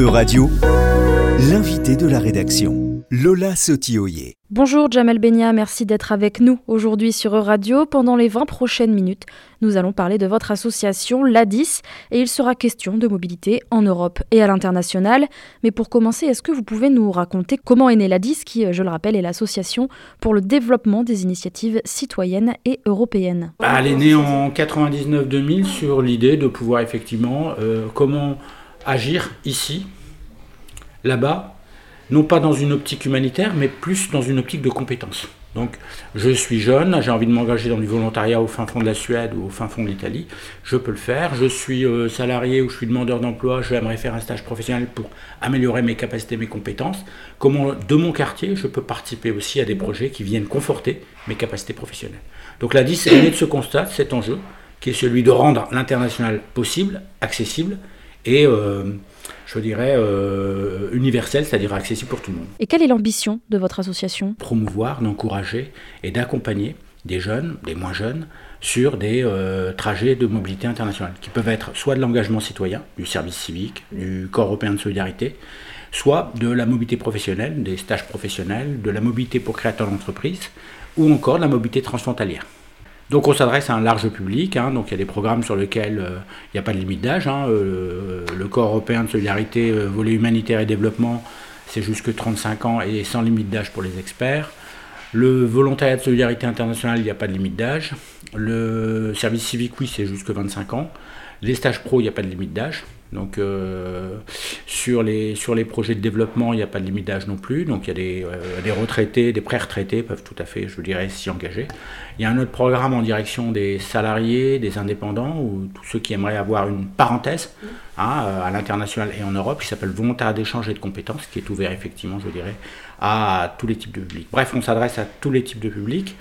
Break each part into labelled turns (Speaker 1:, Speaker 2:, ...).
Speaker 1: E-Radio, l'invité de la rédaction, Lola Sotioye.
Speaker 2: Bonjour Jamel Benia, merci d'être avec nous aujourd'hui sur E-Radio. Pendant les 20 prochaines minutes, nous allons parler de votre association, l'ADIS, et il sera question de mobilité en Europe et à l'international. Mais pour commencer, est-ce que vous pouvez nous raconter comment est née l'ADIS, qui, je le rappelle, est l'association pour le développement des initiatives citoyennes et européennes?
Speaker 3: Bah, Elle est née en 99-2000 sur l'idée de pouvoir effectivement, euh, comment agir ici, là-bas, non pas dans une optique humanitaire, mais plus dans une optique de compétence. Donc, je suis jeune, j'ai envie de m'engager dans du volontariat au fin fond de la Suède ou au fin fond de l'Italie, je peux le faire. Je suis euh, salarié ou je suis demandeur d'emploi, j'aimerais faire un stage professionnel pour améliorer mes capacités, mes compétences. Comment, de mon quartier, je peux participer aussi à des projets qui viennent conforter mes capacités professionnelles. Donc, la 10 est née de ce constat, cet enjeu, qui est celui de rendre l'international possible, accessible et euh, je dirais, euh, universel, c'est-à-dire accessible pour tout le monde.
Speaker 2: Et quelle est l'ambition de votre association?
Speaker 3: Promouvoir, d'encourager et d'accompagner des jeunes, des moins jeunes, sur des euh, trajets de mobilité internationale, qui peuvent être soit de l'engagement citoyen, du service civique, du corps européen de solidarité, soit de la mobilité professionnelle, des stages professionnels, de la mobilité pour créateurs d'entreprise, ou encore de la mobilité transfrontalière. Donc on s'adresse à un large public, hein. donc il y a des programmes sur lesquels euh, il n'y a pas de limite d'âge. Hein. Euh, le corps européen de solidarité, euh, volet humanitaire et développement, c'est jusque 35 ans et sans limite d'âge pour les experts. Le volontariat de solidarité internationale, il n'y a pas de limite d'âge. Le service civique, oui, c'est jusque 25 ans. Les stages pro, il n'y a pas de limite d'âge. Donc euh, sur, les, sur les projets de développement, il n'y a pas de limite d'âge non plus. Donc il y a des, euh, des retraités, des pré-retraités peuvent tout à fait, je dirais, s'y engager. Il y a un autre programme en direction des salariés, des indépendants ou tous ceux qui aimeraient avoir une parenthèse hein, euh, à l'international et en Europe qui s'appelle Volontariat d'échange et de compétences, qui est ouvert effectivement, je dirais, à tous les types de publics. Bref, on s'adresse à tous les types de publics.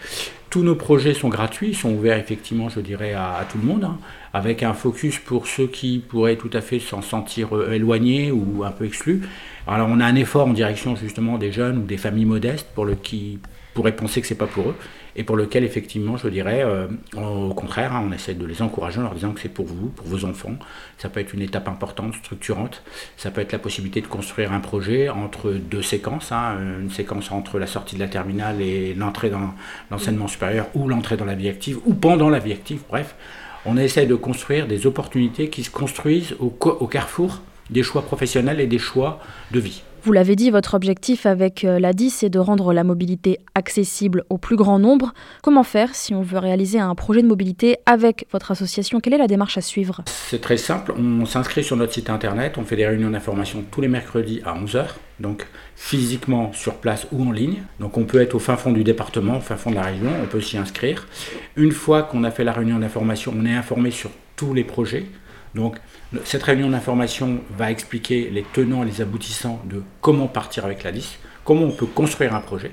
Speaker 3: Tous nos projets sont gratuits, sont ouverts effectivement, je dirais, à, tout le monde, hein, avec un focus pour ceux qui pourraient tout à fait s'en sentir euh, éloignés ou un peu exclus. Alors on a un effort en direction justement des jeunes ou des familles modestes pour le qui pourraient penser que c'est pas pour eux et pour lequel effectivement je dirais euh, au contraire hein, on essaie de les encourager en leur disant que c'est pour vous, pour vos enfants. Ça peut être une étape importante, structurante. Ça peut être la possibilité de construire un projet entre deux séquences, hein, une séquence entre la sortie de la terminale et l'entrée dans l'enseignement supérieur ou l'entrée dans la vie active ou pendant la vie active, bref. On essaie de construire des opportunités qui se construisent au, au carrefour des choix professionnels et des choix de vie.
Speaker 2: Vous l'avez dit, votre objectif avec euh, la DIS est de rendre la mobilité accessible au plus grand nombre. Comment faire si on veut réaliser un projet de mobilité avec votre association? Quelle est la démarche à suivre?
Speaker 3: C'est très simple, on s'inscrit sur notre site internet, on fait des réunions d'information tous les mercredis à 11h, donc physiquement sur place ou en ligne. Donc on peut être au fin fond du département, au fin fond de la région, on peut s'y inscrire. Une fois qu'on a fait la réunion d'information, on est informé sur tous les projets. Donc cette réunion d'information va expliquer les tenants et les aboutissants de comment partir avec la liste, comment on peut construire un projet.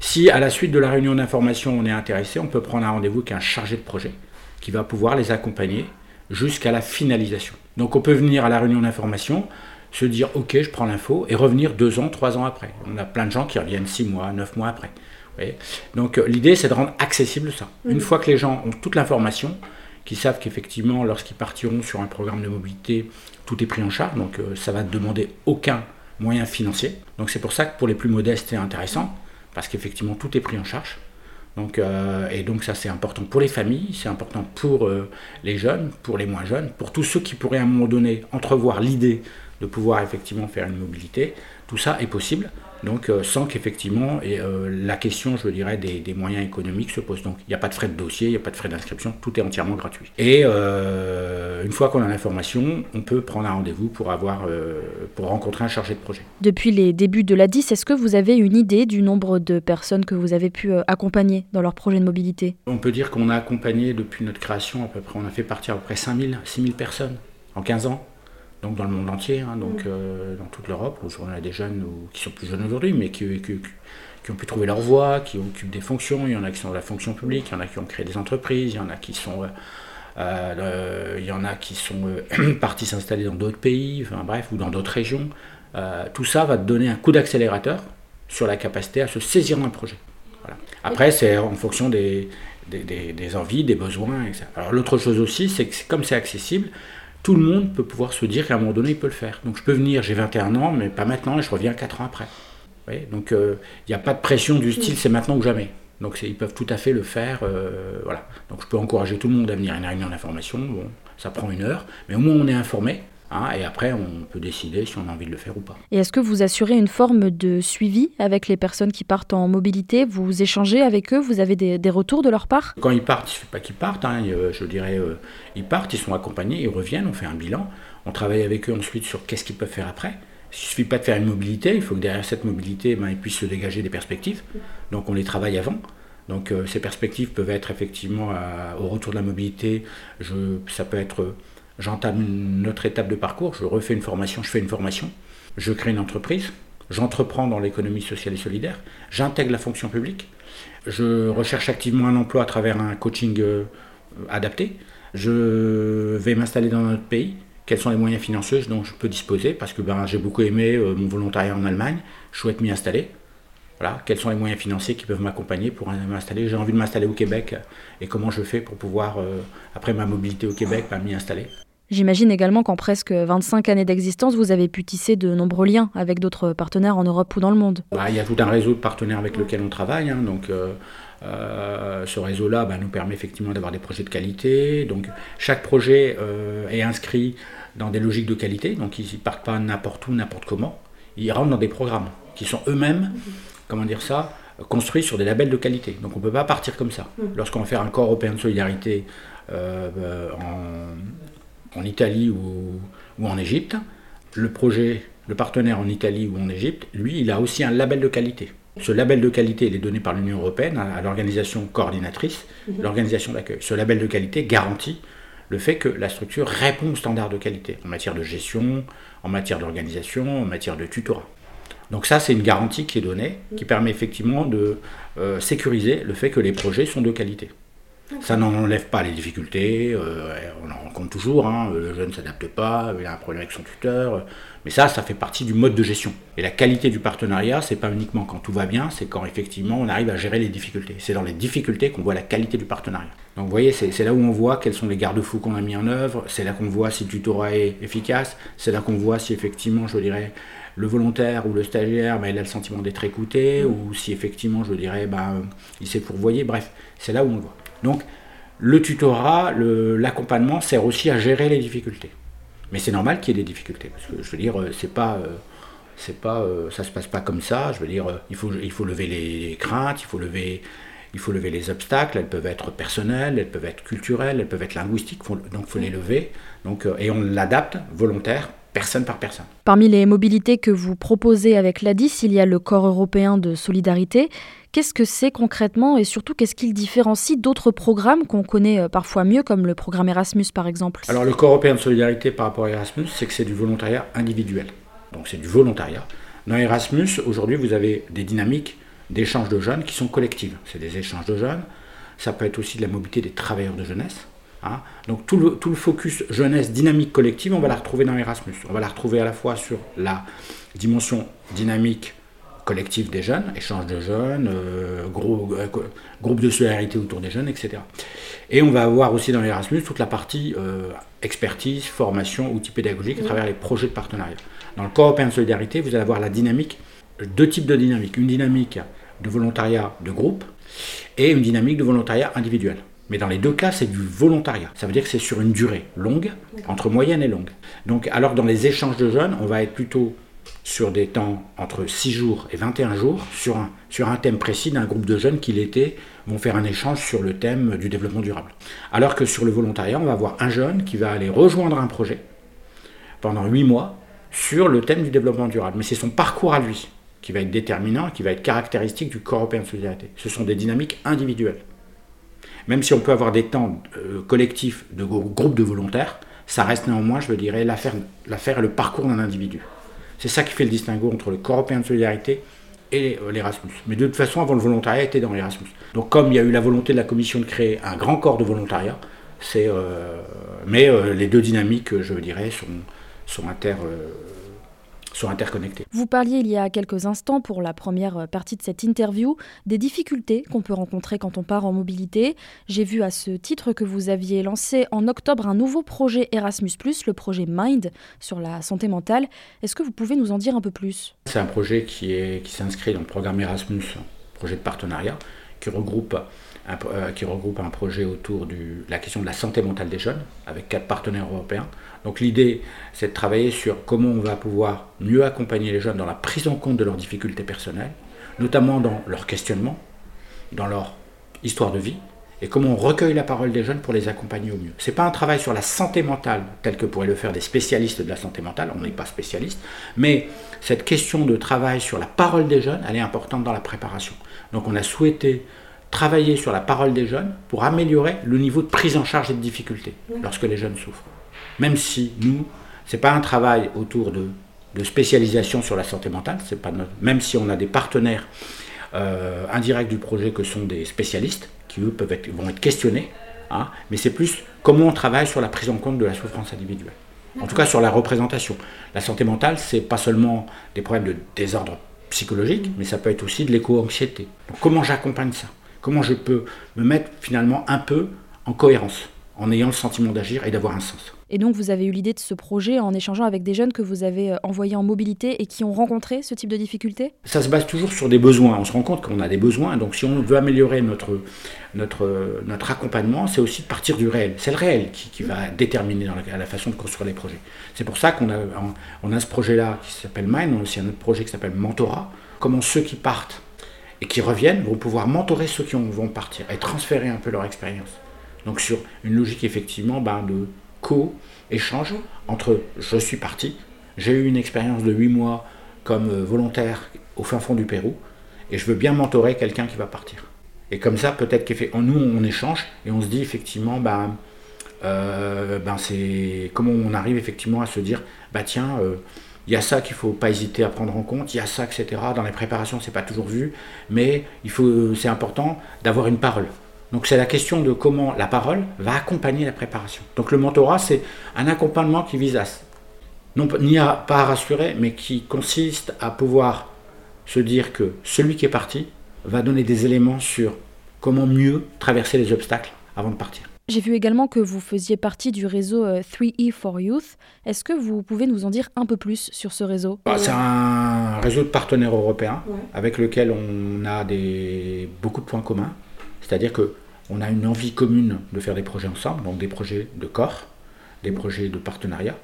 Speaker 3: Si à la suite de la réunion d'information on est intéressé, on peut prendre un rendez-vous avec un chargé de projet qui va pouvoir les accompagner jusqu'à la finalisation. Donc on peut venir à la réunion d'information, se dire ok je prends l'info et revenir deux ans, trois ans après. On a plein de gens qui reviennent six mois, neuf mois après. Donc euh, l'idée c'est de rendre accessible ça. Une fois que les gens ont toute l'information, qui savent qu'effectivement, lorsqu'ils partiront sur un programme de mobilité, tout est pris en charge, donc euh, ça va demander aucun moyen financier. Donc c'est pour ça que pour les plus modestes, c'est intéressant, parce qu'effectivement, tout est pris en charge. Euh, et donc ça, c'est important pour les familles, c'est important pour euh, les jeunes, pour les moins jeunes, pour tous ceux qui pourraient à un moment donné entrevoir l'idée de pouvoir effectivement faire une mobilité. Tout ça est possible donc euh, sans qu'effectivement euh, la question, je dirais, des, moyens économiques se pose. Donc il n'y a pas de frais de dossier, il n'y a pas de frais d'inscription, tout est entièrement gratuit. Et euh, une fois qu'on a l'information, on peut prendre un rendez-vous pour, avoir, pour rencontrer un chargé de projet.
Speaker 2: Depuis les débuts de la 10, est-ce que vous avez une idée du nombre de personnes que vous avez pu accompagner dans leur projet de mobilité?
Speaker 3: On peut dire qu'on a accompagné depuis notre création à peu près, on a fait partir à peu près 5000, 6000 personnes en 15 ans donc dans le monde entier, hein, donc mm. euh, dans toute l'Europe. On a des jeunes qui sont plus jeunes aujourd'hui, mais qui, qui, ont pu trouver leur voie, qui occupent des fonctions. Il y en a qui sont dans la fonction publique, il y en a qui ont créé des entreprises, il y en a qui sont, euh, euh, il y en a qui sont partis s'installer dans d'autres pays, enfin bref, ou dans d'autres régions. tout ça va donner un coup d'accélérateur sur la capacité à se saisir d'un projet. Après, c'est en fonction des, des, des, envies, des besoins. Alors l'autre chose aussi, c'est que comme c'est accessible, tout le monde peut pouvoir se dire qu'à un moment donné, il peut le faire. Donc je peux venir, j'ai 21 ans, mais pas maintenant, et je reviens 4 ans après. donc il n'y a pas de pression du style c'est maintenant ou jamais. Donc ils peuvent tout à fait le faire. voilà. Donc je peux encourager tout le monde à venir à une réunion d'information. Bon, ça prend une heure, mais au moins on est informé. Hein, et après, on peut décider si on a envie de le faire ou pas.
Speaker 2: Et est-ce que vous assurez une forme de suivi avec les personnes qui partent en mobilité? Vous échangez avec eux? Vous avez des, retours de leur part?
Speaker 3: Quand ils partent, il ne suffit pas qu'ils partent. Hein, je dirais, euh, ils partent, ils sont accompagnés, ils reviennent, on fait un bilan. On travaille avec eux ensuite sur qu'est-ce qu'ils peuvent faire après. Il ne suffit pas de faire une mobilité, il faut que derrière cette mobilité, ben, ils puissent se dégager des perspectives. Donc on les travaille avant. Donc euh, ces perspectives peuvent être effectivement au retour de la mobilité. Je, ça peut être j'entame une autre étape de parcours, je refais une formation, je fais une formation, je crée une entreprise, j'entreprends dans l'économie sociale et solidaire, j'intègre la fonction publique, je recherche activement un emploi à travers un coaching euh, adapté, je vais m'installer dans un autre pays, quels sont les moyens financiers dont je peux disposer, parce que ben, j'ai beaucoup aimé euh, mon volontariat en Allemagne, je souhaite m'y installer. Voilà, quels sont les moyens financiers qui peuvent m'accompagner pour m'installer J'ai envie de m'installer au Québec et comment je fais pour pouvoir, euh, après ma mobilité au Québec, ben, m'y installer
Speaker 2: J'imagine également qu'en presque 25 années d'existence, vous avez pu tisser de nombreux liens avec d'autres partenaires en Europe ou dans le monde.
Speaker 3: Bah, il y a tout un réseau de partenaires avec lequel on travaille. Hein, donc, euh, euh, ce réseau-là bah, nous permet effectivement d'avoir des projets de qualité. Donc, chaque projet euh, est inscrit dans des logiques de qualité. Donc, ils ne partent pas n'importe où, n'importe comment. Ils rentrent dans des programmes qui sont eux-mêmes, comment dire ça, construits sur des labels de qualité. Donc, on ne peut pas partir comme ça. Mm. Lorsqu'on va faire un corps européen de solidarité en en Italie ou, en Égypte, le projet, le partenaire en Italie ou en Égypte, lui, il a aussi un label de qualité. Ce label de qualité, il est donné par l'Union européenne à, l'organisation coordinatrice, mhm. l'organisation d'accueil. Ce label de qualité garantit le fait que la structure répond aux standards de qualité en matière de gestion, en matière d'organisation, en matière de tutorat. Donc ça, c'est une garantie qui est donnée, qui permet effectivement de euh, sécuriser le fait que les projets sont de qualité. Ça n'enlève pas les difficultés, euh, on en rencontre toujours, hein, le jeune ne s'adapte pas, il a un problème avec son tuteur, mais ça, ça fait partie du mode de gestion. Et la qualité du partenariat, c'est pas uniquement quand tout va bien, c'est quand effectivement on arrive à gérer les difficultés. C'est dans les difficultés qu'on voit la qualité du partenariat. Donc vous voyez, c'est là où on voit quels sont les garde-fous qu'on a mis en œuvre, c'est là qu'on voit si le tutorat est efficace, c'est là qu'on voit si effectivement, je dirais, le volontaire ou le stagiaire, ben, il a le sentiment d'être écouté, ou si effectivement, je dirais, ben, il s'est pourvoyé, bref, c'est là où on le voit. Donc le tutorat, l'accompagnement sert aussi à gérer les difficultés. Mais c'est normal qu'il y ait des difficultés, parce que je veux dire, euh, c'est pas, euh, euh, ça se passe pas comme ça. Je veux dire, il faut, il faut lever les craintes, il faut lever, il faut lever les obstacles. Elles peuvent être personnelles, elles peuvent être culturelles, elles peuvent être linguistiques. donc il faut les lever. Donc, et on l'adapte volontaire personne par personne.
Speaker 2: Parmi les mobilités que vous proposez avec l'ADIS, il y a le Corps européen de solidarité. Qu'est-ce que c'est concrètement et surtout qu'est-ce qu'il différencie d'autres programmes qu'on connaît euh, parfois mieux, comme le programme Erasmus par exemple?
Speaker 3: Alors le Corps européen de solidarité par rapport à Erasmus, c'est que c'est du volontariat individuel. Donc c'est du volontariat. Dans Erasmus, aujourd'hui, vous avez des dynamiques d'échanges de jeunes qui sont collectives. C'est des échanges de jeunes. Ça peut être aussi de la mobilité des travailleurs de jeunesse. Hein. Donc tout le, tout le, focus jeunesse dynamique collective, on va la retrouver dans Erasmus. On va la retrouver à la fois sur la dimension dynamique collective des jeunes, échange de jeunes, euh, euh, groupe de solidarité autour des jeunes, etc. Et on va avoir aussi dans Erasmus toute la partie euh, expertise, formation, outils pédagogiques à travers les projets de partenariat. Dans le corps européen de solidarité, vous allez avoir la dynamique, deux types de dynamiques. Une dynamique de volontariat de groupe et une dynamique de volontariat individuel. Mais dans les deux cas, c'est du volontariat. Ça veut dire que c'est sur une durée longue, entre moyenne et longue. Donc, alors dans les échanges de jeunes, on va être plutôt sur des temps entre 6 jours et 21 jours sur un, sur un thème précis d'un groupe de jeunes qui l'été vont faire un échange sur le thème du développement durable. Alors que sur le volontariat, on va avoir un jeune qui va aller rejoindre un projet pendant 8 mois sur le thème du développement durable. Mais c'est son parcours à lui qui va être déterminant, qui va être caractéristique du corps européen de solidarité. Ce sont des dynamiques individuelles. Même si on peut avoir des temps euh, collectifs de groupes de volontaires, ça reste néanmoins, je veux dire, l'affaire et le parcours d'un individu. C'est ça qui fait le distinguo entre le corps européen de solidarité et euh, l'Erasmus. Mais de toute façon, avant le volontariat était dans l'Erasmus. Donc comme il y a eu la volonté de la Commission de créer un grand corps de volontariat, euh, mais les deux dynamiques, je dirais, sont, sont inter, sont interconnectés.
Speaker 2: Vous parliez il y a quelques instants, pour la première partie de cette interview, des difficultés qu'on peut rencontrer quand on part en mobilité. J'ai vu à ce titre que vous aviez lancé en octobre un nouveau projet Erasmus, le projet Mind sur la santé mentale. Est-ce que vous pouvez nous en dire un peu plus?
Speaker 3: C'est un projet qui, est, qui s'inscrit dans le programme Erasmus, projet de partenariat, qui regroupe euh, qui regroupe un projet autour de la question de la santé mentale des jeunes, avec quatre partenaires européens. Donc l'idée, c'est de travailler sur comment on va pouvoir mieux accompagner les jeunes dans la prise en compte de leurs difficultés personnelles, notamment dans leur questionnement, dans leur histoire de vie, et comment on recueille la parole des jeunes pour les accompagner au mieux. Ce n'est pas un travail sur la santé mentale tel que pourraient le faire des spécialistes de la santé mentale, on n'est pas spécialiste, mais cette question de travail sur la parole des jeunes, elle est importante dans la préparation. Donc on a souhaité travailler sur la parole des jeunes pour améliorer le niveau de prise en charge et de difficultés lorsque les jeunes souffrent. Même si nous, ce n'est pas un travail autour de, spécialisation sur la santé mentale, c'est pas même si on a des partenaires euh, indirects du projet que sont des spécialistes, qui eux peuvent être, vont être questionnés, hein, mais c'est plus comment on travaille sur la prise en compte de la souffrance individuelle. En tout cas sur la représentation. La santé mentale, c'est pas seulement des problèmes de désordre psychologique, mais ça peut être aussi de l'éco-anxiété. comment j'accompagne ça? Comment je peux me mettre finalement un peu en cohérence, en ayant le sentiment d'agir et d'avoir un sens.
Speaker 2: Et donc vous avez eu l'idée de ce projet en échangeant avec des jeunes que vous avez euh, envoyés en mobilité et qui ont rencontré ce type de difficultés?
Speaker 3: Ça se base toujours sur des besoins. On se rend compte qu'on a des besoins. Donc si on veut améliorer notre, notre, notre accompagnement, c'est aussi de partir du réel. C'est le réel qui, va déterminer la, la, façon de construire les projets. C'est pour ça qu'on a, on a ce projet-là qui s'appelle Mine. On a aussi un autre projet qui s'appelle Mentorat. Comment ceux qui partent et qui reviennent vont pouvoir mentorer ceux qui vont partir et transférer un peu leur expérience. Donc sur une logique effectivement ben, de co-échange entre je suis parti, j'ai eu une expérience de 8 mois comme euh, volontaire au fin fond du Pérou et je veux bien mentorer quelqu'un qui va partir. Et comme ça, peut-être qu'en nous, on échange et on se dit effectivement, ben, euh, ben c'est comment on arrive effectivement à se dire, bah tiens, euh, il y a ça qu'il ne faut pas hésiter à prendre en compte, il y a ça, etc. Dans les préparations, c'est pas toujours vu, mais il faut, c'est important d'avoir une parole. Donc c'est la question de comment la parole va accompagner la préparation. Donc le mentorat, c'est un accompagnement qui vise à, non ni pas à rassurer, mais qui consiste à pouvoir se dire que celui qui est parti va donner des éléments sur comment mieux traverser les obstacles avant de partir.
Speaker 2: J'ai vu également que vous faisiez partie du réseau 3E euh, for Youth. Est-ce que vous pouvez nous en dire un peu plus sur ce réseau?
Speaker 3: Bah, C'est un réseau de partenaires européens avec lequel on a des, beaucoup de points communs. C'est-à-dire qu'on a une envie commune de faire des projets ensemble, donc des projets de corps, des projets de partenariat,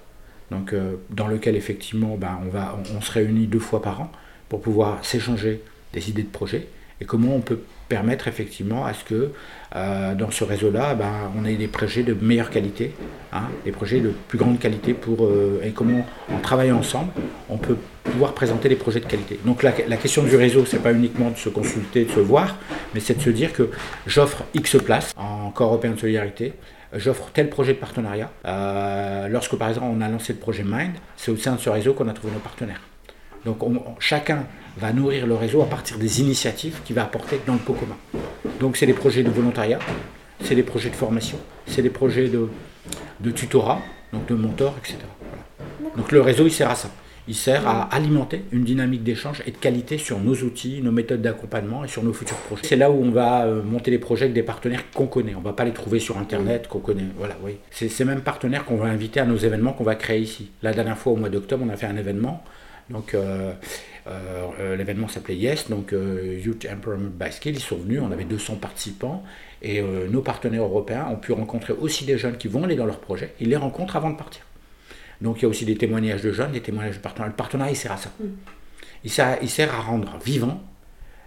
Speaker 3: donc, euh, dans lequel effectivement ben, on, va, on se réunit deux fois par an pour pouvoir s'échanger des idées de projets et comment on peut permettre effectivement à ce que euh, dans ce réseau-là, ben, on ait des projets de meilleure qualité, hein, des projets de plus grande qualité pour euh, et comment en travaillant ensemble, on peut pouvoir présenter des projets de qualité. Donc la, question du réseau, c'est pas uniquement de se consulter, de se voir, mais c'est de se dire que j'offre X places en corps européen de solidarité, j'offre tel projet de partenariat. Euh, lorsque par exemple on a lancé le projet Mind, c'est au sein de ce réseau qu'on a trouvé nos partenaires. Donc chacun va nourrir le réseau à partir des initiatives qu'il va apporter dans le pot commun. Donc c'est des projets de volontariat, c'est des projets de formation, c'est des projets de, de tutorat, donc de mentor, etc. Donc le réseau, il sert à ça. Il sert à alimenter une dynamique d'échange et de qualité sur nos outils, nos méthodes d'accompagnement et sur nos futurs projets. C'est là où on va euh, monter les projets avec des partenaires qu'on connaît. On ne va pas les trouver sur Internet, qu'on connaît. Voilà, oui. C'est ces mêmes partenaires qu'on va inviter à nos événements qu'on va créer ici. La dernière fois, au mois d'octobre, on a fait un événement. Donc, euh, euh, euh, l'événement s'appelait Yes, donc euh, Youth Empowerment by Skill. Ils sont venus, on avait 200 participants et nos partenaires européens ont pu rencontrer aussi des jeunes qui vont aller dans leur projet. Ils les rencontrent avant de partir. Donc il y a aussi des témoignages de jeunes, des témoignages de partenaires. Le partenariat, il sert à ça. Mm. Il, sert, il sert à rendre vivant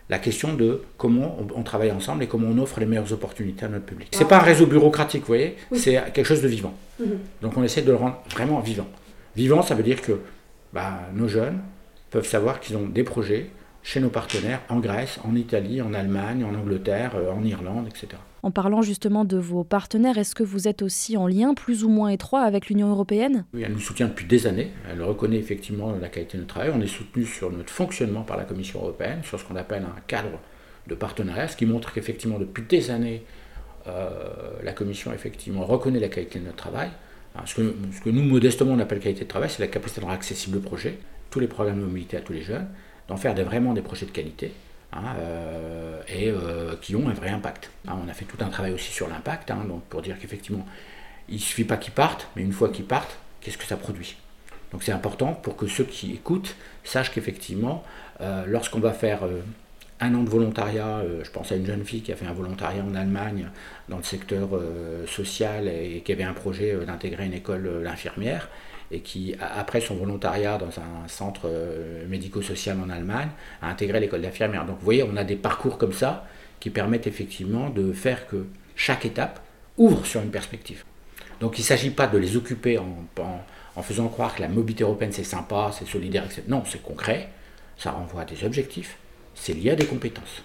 Speaker 3: la question de comment on, travaille ensemble et comment on offre les meilleures opportunités à notre public. C'est pas un réseau bureaucratique, vous voyez, c'est quelque chose de vivant. Mm-hmm. Donc on essaie de le rendre vraiment vivant. Vivant, ça veut dire que bah, nos jeunes, peuvent savoir qu'ils ont des projets chez nos partenaires en Grèce, en Italie, en Allemagne, en Angleterre, euh, en Irlande, etc.
Speaker 2: En parlant justement de vos partenaires, est-ce que vous êtes aussi en lien plus ou moins étroit avec l'Union européenne?
Speaker 3: Oui, elle nous soutient depuis des années. Elle reconnaît effectivement la qualité de notre travail. On est soutenu sur notre fonctionnement par la Commission européenne, sur ce qu'on appelle un cadre de partenariat, ce qui montre qu'effectivement depuis des années, euh, la Commission effectivement reconnaît la qualité de notre travail. Ce que, nous, modestement, on appelle qualité de travail, c'est la capacité de rendre accessible le projet tous les programmes de mobilité à tous les jeunes, d'en faire vraiment des projets de qualité. Hein, euh, et euh, qui ont un vrai impact. Hein, on a fait tout un travail aussi sur l'impact, hein, donc pour dire qu'effectivement, il ne suffit pas qu'ils partent, mais une fois qu'ils partent, qu'est-ce que ça produit? Donc c'est important pour que ceux qui écoutent sachent qu'effectivement, euh, lorsqu'on va faire un an de volontariat, je pense à une jeune fille qui a fait un volontariat en Allemagne dans le secteur social et qui avait un projet d'intégrer une école d'infirmière, et qui, après son volontariat dans un centre euh, médico-social en Allemagne, a intégré l'école d'infirmière. Donc vous voyez, on a des parcours comme ça qui permettent effectivement de faire que chaque étape ouvre sur une perspective. Donc il ne s'agit pas de les occuper en, en, faisant croire que la mobilité européenne c'est sympa, c'est solidaire, etc. Non, c'est concret, ça renvoie à des objectifs, c'est lié à des compétences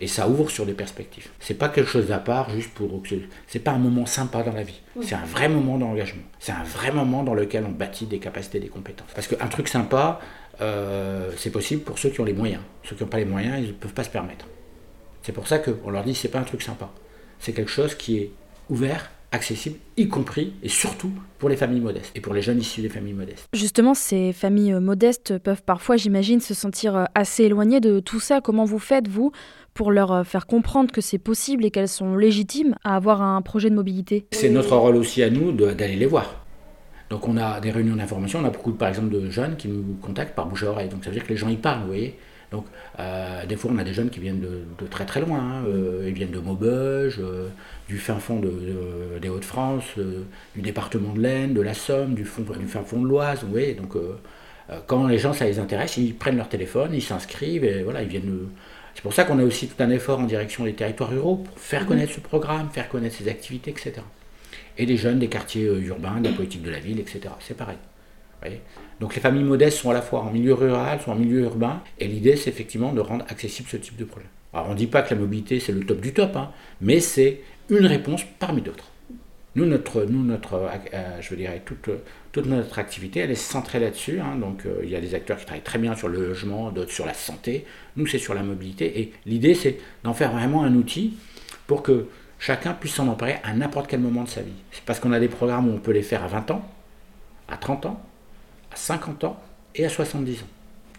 Speaker 3: et ça ouvre sur des perspectives. C'est pas quelque chose à part juste pour. C'est pas un moment sympa dans la vie. C'est un vrai moment d'engagement. C'est un vrai moment dans lequel on bâtit des capacités, des compétences. Parce qu'un truc sympa, euh, c'est possible pour ceux qui ont les moyens. Ceux qui n'ont pas les moyens, ils ne peuvent pas se permettre. C'est pour ça qu'on leur dit c'est pas un truc sympa. C'est quelque chose qui est ouvert accessible, y compris et surtout pour les familles modestes et pour les jeunes issus des familles modestes.
Speaker 2: Justement, ces familles modestes peuvent parfois, j'imagine, se sentir euh, assez éloignées de tout ça. Comment vous faites, vous, pour leur euh, faire comprendre que c'est possible et qu'elles sont légitimes à avoir un projet de mobilité?
Speaker 3: C'est notre rôle aussi à nous d'aller les voir. Donc on a des réunions d'information, on a beaucoup par exemple de jeunes qui nous contactent par bouche à oreille. Donc ça veut dire que les gens y parlent, vous voyez. Donc euh, des fois on a des jeunes qui viennent de, très très loin. Hein. Euh, ils viennent de Maubeuge, du fin fond des Hauts-de-France, du département de l'Aisne, de la Somme, du, fond, du fin fond de l'Oise. Vous voyez. Donc quand les gens ça les intéresse, ils prennent leur téléphone, ils s'inscrivent et voilà, ils viennent c'est pour ça qu'on a aussi tout un effort en direction des territoires ruraux pour faire mhm. connaître ce programme, faire connaître ses activités, etc. Et les jeunes des quartiers euh, urbains, de la politique de la ville, etc. C'est pareil. Donc les familles modestes sont à la fois en milieu rural, sont en milieu urbain, et l'idée c'est effectivement de rendre accessible ce type de projet. Alors on ne dit pas que la mobilité c'est le top du top, hein, mais c'est une réponse parmi d'autres. Nous, notre, nous, notre euh, je veux dire, toute, toute notre activité, elle est centrée là-dessus. Hein. donc, euh, il y a des acteurs qui travaillent très bien sur le logement, d'autres sur la santé. Nous, c'est sur la mobilité. Et l'idée, c'est d'en faire vraiment un outil pour que chacun puisse s'en emparer à n'importe quel moment de sa vie. C'est parce qu'on a des programmes où on peut les faire à 20 ans, à 30 ans, à 50 ans et à 70 ans.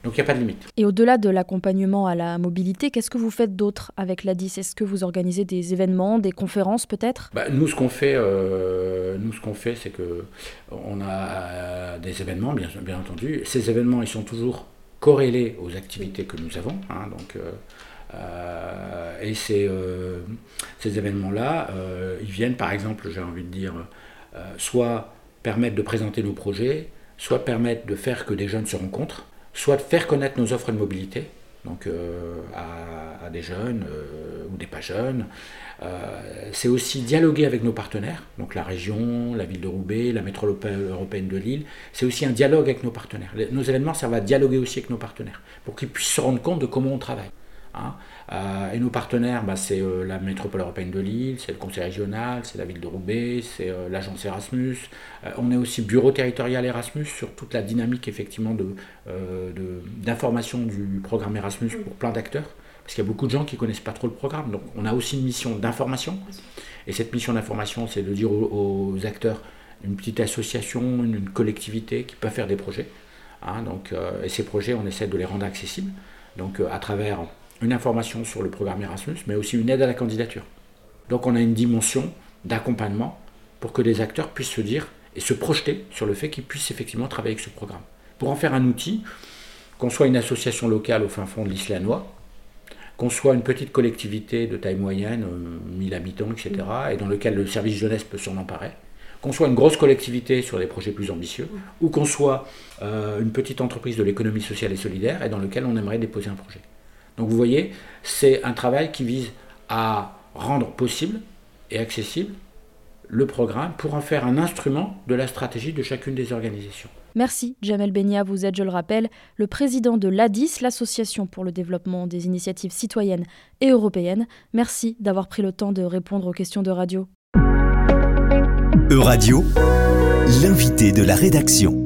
Speaker 3: Donc il n'y a pas de limite.
Speaker 2: Et au-delà de l'accompagnement à la mobilité, qu'est-ce que vous faites d'autre avec l'ADIS Est-ce que vous organisez des événements, des conférences peut-être?
Speaker 3: Bah, Nous, ce qu'on fait, euh, nous, ce qu'on fait, c'est que on a des événements, bien, bien entendu. Ces événements, ils sont toujours corrélés aux activités que nous avons. Hein, donc, euh, euh, et ces, ces événements-là, ils viennent, par exemple, j'ai envie de dire, soit permettre de présenter nos projets, soit permettre de faire que des jeunes se rencontrent soit de faire connaître nos offres de mobilité, donc euh, à, des jeunes euh, ou des pas jeunes. Euh, c'est aussi dialoguer avec nos partenaires, donc la région, la ville de Roubaix, la métropole européenne de Lille. C'est aussi un dialogue avec nos partenaires. Nos événements servent à dialoguer aussi avec nos partenaires, pour qu'ils puissent se rendre compte de comment on travaille. Hein. Euh, et nos partenaires, bah, c'est euh, la métropole européenne de Lille, c'est le conseil régional, c'est la ville de Roubaix, c'est euh, l'agence Erasmus. on est aussi bureau territorial Erasmus sur toute la dynamique effectivement d'information de, du programme Erasmus pour plein d'acteurs. Parce qu'il y a beaucoup de gens qui ne connaissent pas trop le programme. Donc on a aussi une mission d'information. Et cette mission d'information, c'est de dire aux, acteurs, une petite association, une, collectivité qui peut faire des projets. Hein. donc, et ces projets, on essaie de les rendre accessibles. Donc à travers une information sur le programme Erasmus, mais aussi une aide à la candidature. Donc on a une dimension d'accompagnement pour que les acteurs puissent se dire et se projeter sur le fait qu'ils puissent effectivement travailler avec ce programme. Pour en faire un outil, qu'on soit une association locale au fin fond de l'Islanois, qu'on soit une petite collectivité de taille moyenne, 1000 euh, habitants, etc., et dans lequel le service jeunesse peut s'en emparer, qu'on soit une grosse collectivité sur des projets plus ambitieux, ou qu'on soit euh, une petite entreprise de l'économie sociale et solidaire, et dans lequel on aimerait déposer un projet. Donc vous voyez, c'est un travail qui vise à rendre possible et accessible le programme pour en faire un instrument de la stratégie de chacune des organisations.
Speaker 2: Merci Jamel Benia, vous êtes, je le rappelle, le président de l'ADIS, l'Association pour le développement des initiatives citoyennes et européennes. Merci d'avoir pris le temps de répondre aux questions de radio.
Speaker 1: Euradio, l'invité de la rédaction.